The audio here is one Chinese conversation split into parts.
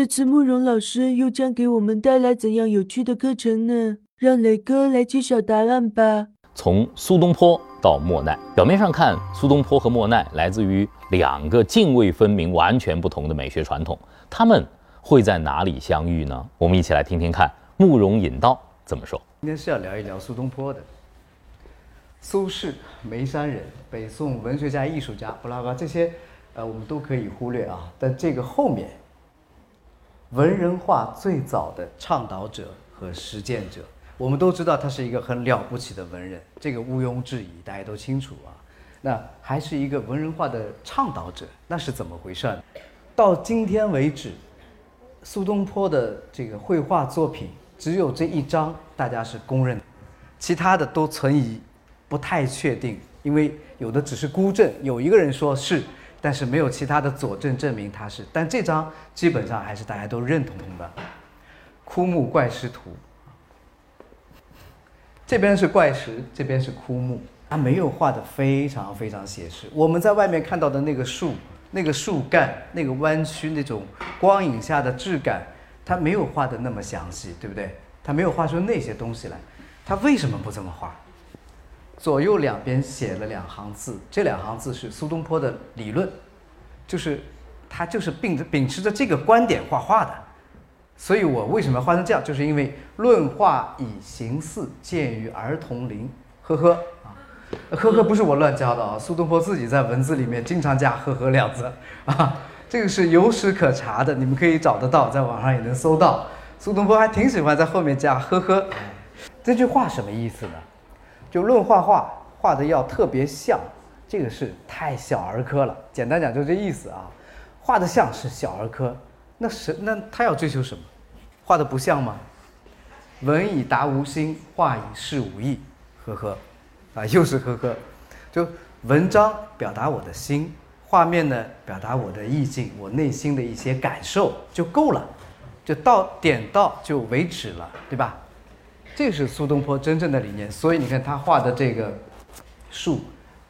这次慕容老师又将给我们带来怎样有趣的课程呢？让磊哥来揭晓答案吧。从苏东坡到莫奈，表面上看，苏东坡和莫奈来自于两个泾渭分明、完全不同的美学传统，他们会在哪里相遇呢？我们一起来听听看慕容引道怎么说。今天是要聊一聊苏东坡的。苏轼，眉山人，北宋文学家、艺术家，巴拉巴这些，呃，我们都可以忽略啊。但这个后面，文人画最早的倡导者和实践者，我们都知道他是一个很了不起的文人，这个毋庸置疑，大家都清楚啊。那还是一个文人画的倡导者，那是怎么回事？到今天为止，苏东坡的这个绘画作品只有这一张大家是公认的，其他的都存疑。不太确定，因为有的只是孤证，有一个人说是，但是没有其他的佐证证明他是。但这张基本上还是大家都认同的《枯木怪石图》。这边是怪石，这边是枯木，它没有画的非常非常写实。我们在外面看到的那个树、那个树干、那个弯曲、那种光影下的质感，它没有画的那么详细，对不对？它没有画出那些东西来。他为什么不这么画？左右两边写了两行字，这两行字是苏东坡的理论，就是他就是秉着秉持着这个观点画画的，所以我为什么画成这样，就是因为论画以形似，见于儿童林，呵呵。啊，呵呵不是我乱教的啊，苏东坡自己在文字里面经常加呵呵两字。啊，这个是有史可查的，你们可以找得到，在网上也能搜到，苏东坡还挺喜欢在后面加呵呵，这句话什么意思呢？就论画画，画的要特别像，这个是太小儿科了。简单讲就这意思啊，画的像是小儿科，那是那他要追求什么？画的不像吗？文以达无心，画以示无意，呵呵，啊又是呵呵，就文章表达我的心，画面呢表达我的意境，我内心的一些感受就够了，就到点到就为止了，对吧？这是苏东坡真正的理念，所以你看他画的这个树，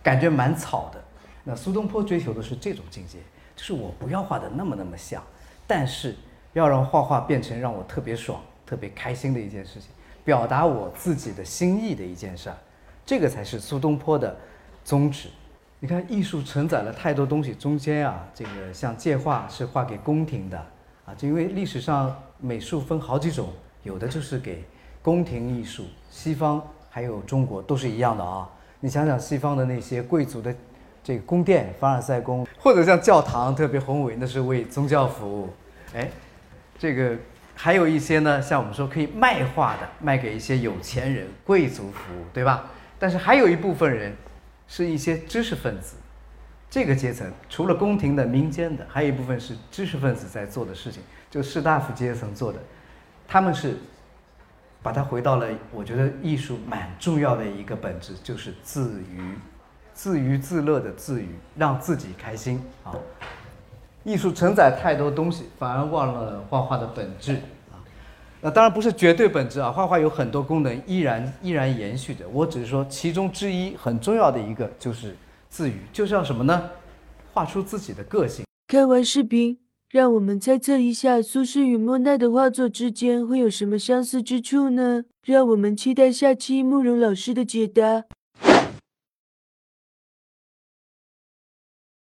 感觉蛮草的。那苏东坡追求的是这种境界，就是我不要画的那么那么像，但是要让画画变成让我特别爽、特别开心的一件事情，表达我自己的心意的一件事儿，这个才是苏东坡的宗旨。你看，艺术承载了太多东西，中间啊，这个像借画是画给宫廷的啊，就因为历史上美术分好几种，有的就是给。宫廷艺术，西方还有中国都是一样的啊！你想想西方的那些贵族的这个宫殿，凡尔赛宫，或者像教堂特别宏伟，那是为宗教服务。哎，这个还有一些呢，像我们说可以卖画的，卖给一些有钱人、贵族服务，对吧？但是还有一部分人是一些知识分子，这个阶层除了宫廷的、民间的，还有一部分是知识分子在做的事情，就士大夫阶层做的，他们是。把它回到了，我觉得艺术蛮重要的一个本质，就是自娱，自娱自乐的自娱，让自己开心啊。艺术承载太多东西，反而忘了画画的本质啊。那当然不是绝对本质啊，画画有很多功能依然依然延续着。我只是说其中之一很重要的一个就是自娱，就是要什么呢？画出自己的个性。看完视频。让我们猜测一下，苏轼与莫奈的画作之间会有什么相似之处呢？让我们期待下期慕容老师的解答。